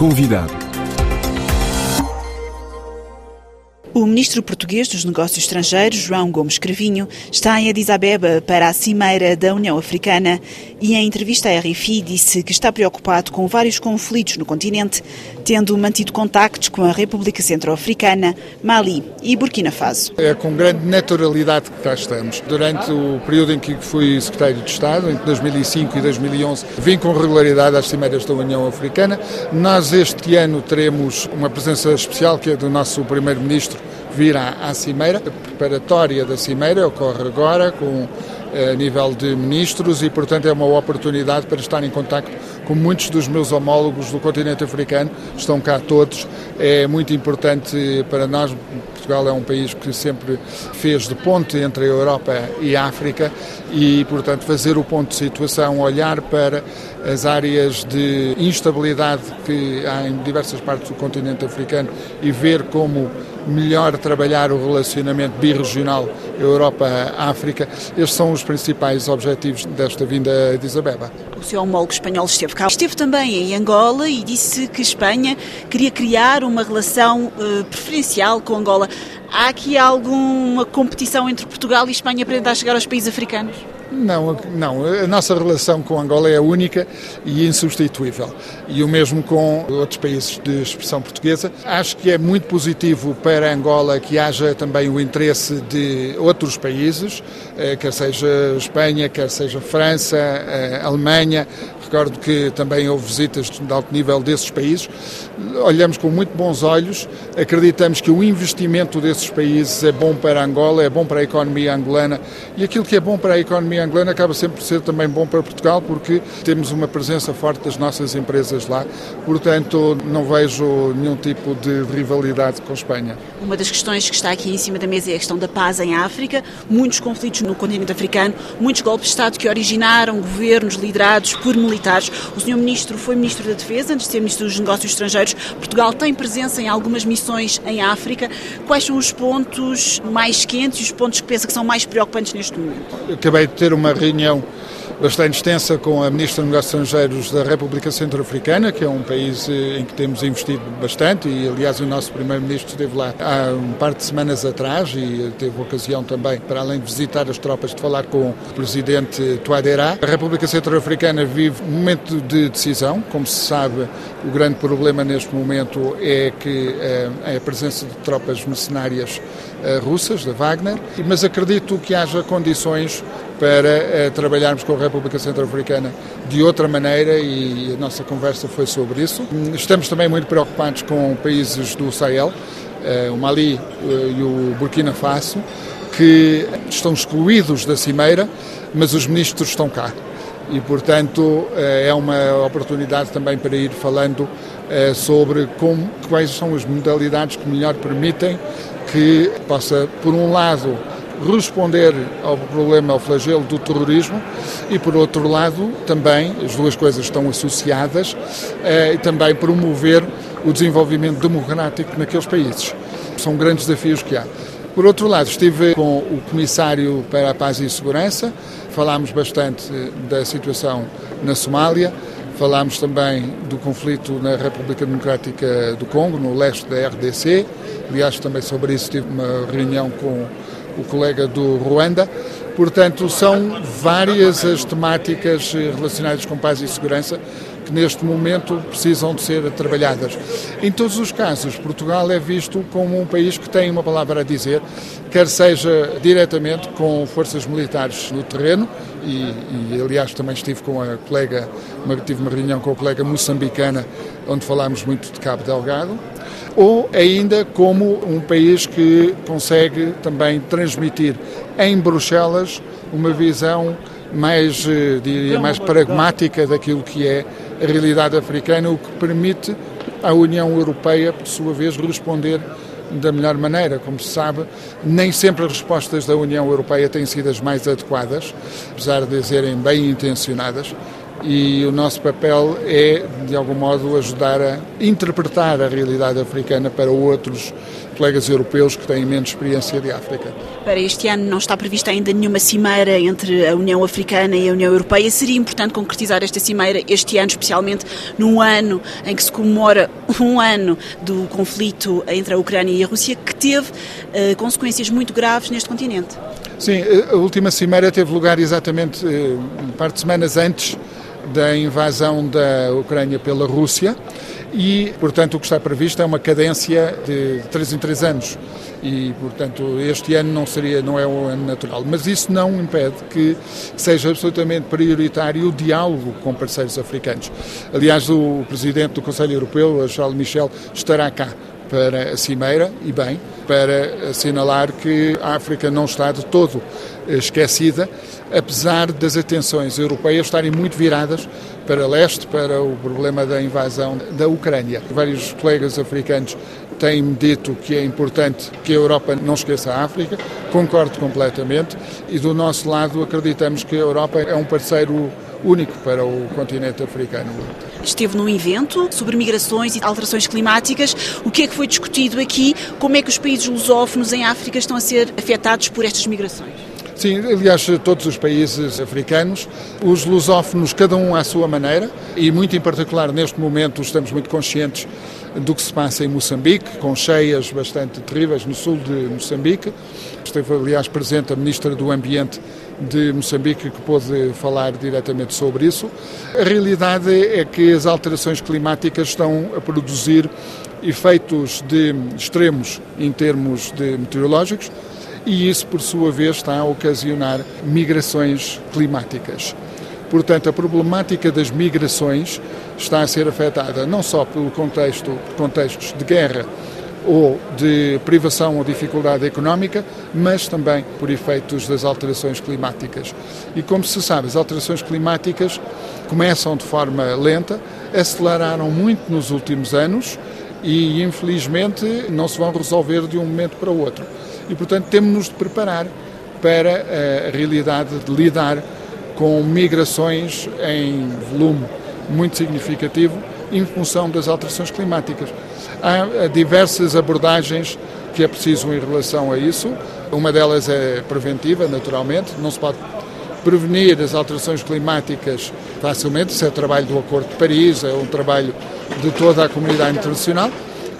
Convidado. O ministro português dos Negócios Estrangeiros, João Gomes Crevinho, está em Addis Abeba para a Cimeira da União Africana e, em entrevista à RFI, disse que está preocupado com vários conflitos no continente, tendo mantido contactos com a República Centro-Africana, Mali e Burkina Faso. É com grande naturalidade que cá estamos. Durante o período em que fui secretário de Estado, entre 2005 e 2011, vim com regularidade às Cimeiras da União Africana. Nós, este ano, teremos uma presença especial, que é do nosso primeiro-ministro, vir à, Cimeira. A preparatória da Cimeira ocorre agora com a nível de ministros e, portanto, é uma oportunidade para estar em contato com muitos dos meus homólogos do continente africano. Estão cá todos. É muito importante para nós. Portugal é um país que sempre fez de ponte entre a Europa e a África e, portanto, fazer o ponto de situação, olhar para as áreas de instabilidade que há em diversas partes do continente africano e ver como melhor trabalhar o relacionamento birregional Europa-África. Estes são os principais objetivos desta vinda de Isabeba. O seu homólogo espanhol esteve cá. Esteve também em Angola e disse que Espanha queria criar uma relação uh, preferencial com Angola. Há aqui alguma competição entre Portugal e Espanha para tentar chegar aos países africanos? Não, não. A nossa relação com Angola é única e insubstituível. E o mesmo com outros países de expressão portuguesa. Acho que é muito positivo para Angola que haja também o interesse de outros países, eh, quer seja Espanha, quer seja França, eh, Alemanha. Recordo que também houve visitas de alto nível desses países. Olhamos com muito bons olhos, acreditamos que o investimento desses países é bom para Angola, é bom para a economia angolana e aquilo que é bom para a economia angolana acaba sempre por ser também bom para Portugal, porque temos uma presença forte das nossas empresas lá. Portanto, não vejo nenhum tipo de rivalidade com a Espanha. Uma das questões que está aqui em cima da mesa é a questão da paz em África. Muitos conflitos no continente africano, muitos golpes de Estado que originaram governos liderados por militares. O senhor Ministro foi Ministro da Defesa, antes de ser Ministro dos Negócios Estrangeiros. Portugal tem presença em algumas missões em África. Quais são os pontos mais quentes e os pontos que pensa que são mais preocupantes neste momento? Acabei de ter uma reunião bastante extensa com a Ministra dos Negócios Estrangeiros da República Centro-Africana, que é um país eh, em que temos investido bastante e, aliás, o nosso Primeiro-Ministro esteve lá há um par de semanas atrás e teve ocasião também, para além de visitar as tropas, de falar com o Presidente Touadéra. A República Centro-Africana vive um momento de decisão. Como se sabe, o grande problema neste momento é que é a presença de tropas mercenárias eh, russas, da Wagner, mas acredito que haja condições para trabalharmos com a República Centro-Africana de outra maneira e a nossa conversa foi sobre isso. Estamos também muito preocupados com países do Sahel, o Mali e o Burkina Faso, que estão excluídos da Cimeira, mas os ministros estão cá e, portanto, é uma oportunidade também para ir falando sobre como, quais são as modalidades que melhor permitem que possa, por um lado, responder ao problema, ao flagelo do terrorismo e, por outro lado, também, as duas coisas estão associadas, e também promover o desenvolvimento democrático naqueles países. São grandes desafios que há. Por outro lado, estive com o Comissário para a Paz e Segurança, falámos bastante da situação na Somália, falámos também do conflito na República Democrática do Congo, no leste da RDC. Aliás, também sobre isso tive uma reunião com o colega do Ruanda. Portanto, são várias as temáticas relacionadas com paz e segurança que neste momento precisam de ser trabalhadas. Em todos os casos, Portugal é visto como um país que tem uma palavra a dizer, quer seja diretamente com forças militares no terreno, e, e aliás também estive com a colega, tive uma reunião com a colega moçambicana, onde falámos muito de Cabo Delgado, ou ainda como um país que consegue também transmitir em Bruxelas uma visão mais, eh, diria, mais pragmática daquilo que é a realidade africana, o que permite à União Europeia, por sua vez, responder da melhor maneira. Como se sabe, nem sempre as respostas da União Europeia têm sido as mais adequadas, apesar de serem bem intencionadas, e o nosso papel é, de algum modo, ajudar a interpretar a realidade africana para outros colegas europeus que têm menos experiência de África. Para este ano não está prevista ainda nenhuma cimeira entre a União Africana e a União Europeia. Seria importante concretizar esta cimeira este ano, especialmente num ano em que se comemora um ano do conflito entre a Ucrânia e a Rússia, que teve uh, consequências muito graves neste continente. Sim, a última cimeira teve lugar exatamente uh, um par de semanas antes da invasão da Ucrânia pela Rússia e, portanto, o que está previsto é uma cadência de 3 em 3 anos e, portanto, este ano não seria não é um ano natural, mas isso não impede que seja absolutamente prioritário o diálogo com parceiros africanos. Aliás, o presidente do Conselho Europeu, Charles Michel, estará cá para a Cimeira, e bem, para assinalar que a África não está de todo esquecida, apesar das atenções europeias estarem muito viradas para leste, para o problema da invasão da Ucrânia. Vários colegas africanos têm dito que é importante que a Europa não esqueça a África, concordo completamente, e do nosso lado acreditamos que a Europa é um parceiro único para o continente africano. Esteve num evento sobre migrações e alterações climáticas. O que é que foi discutido aqui? Como é que os países lusófonos em África estão a ser afetados por estas migrações? Sim, aliás, todos os países africanos, os lusófonos, cada um à sua maneira, e muito em particular neste momento estamos muito conscientes do que se passa em Moçambique, com cheias bastante terríveis no sul de Moçambique. Esteve, aliás, presente a Ministra do Ambiente de Moçambique que pôde falar diretamente sobre isso. A realidade é que as alterações climáticas estão a produzir efeitos de extremos em termos de meteorológicos, e isso, por sua vez, está a ocasionar migrações climáticas. Portanto, a problemática das migrações está a ser afetada não só pelo contexto, contextos de guerra ou de privação ou dificuldade económica, mas também por efeitos das alterações climáticas. E como se sabe, as alterações climáticas começam de forma lenta, aceleraram muito nos últimos anos e, infelizmente, não se vão resolver de um momento para o outro e, portanto, temos-nos de preparar para a realidade de lidar com migrações em volume muito significativo em função das alterações climáticas. Há diversas abordagens que é preciso em relação a isso. Uma delas é preventiva, naturalmente, não se pode prevenir as alterações climáticas facilmente, isso é o trabalho do Acordo de Paris, é um trabalho de toda a comunidade internacional,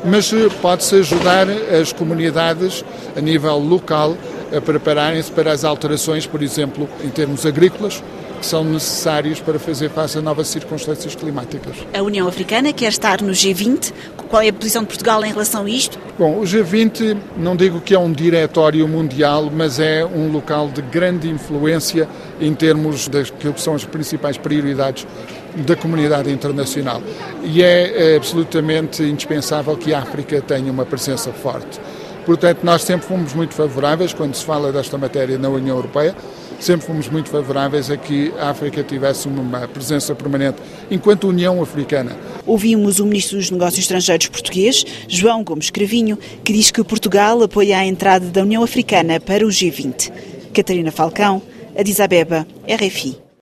mas eh, pode-se ajudar as comunidades a nível local a prepararem-se para as alterações, por exemplo, em termos agrícolas, que são necessários para fazer face a novas circunstâncias climáticas. A União Africana quer estar no G20. Qual é a posição de Portugal em relação a isto? Bom, o G20 não digo que é um diretório mundial, mas é um local de grande influência em termos daquilo que são as principais prioridades da comunidade internacional. E é, é absolutamente indispensável que a África tenha uma presença forte. Portanto, nós sempre fomos muito favoráveis, quando se fala desta matéria na União Europeia, sempre fomos muito favoráveis a que a África tivesse uma presença permanente enquanto União Africana. Ouvimos o Ministro dos Negócios Estrangeiros português, João Gomes Cravinho, que diz que Portugal apoia a entrada da União Africana para o G20. Catarina Falcão, Addis Abeba, RFI.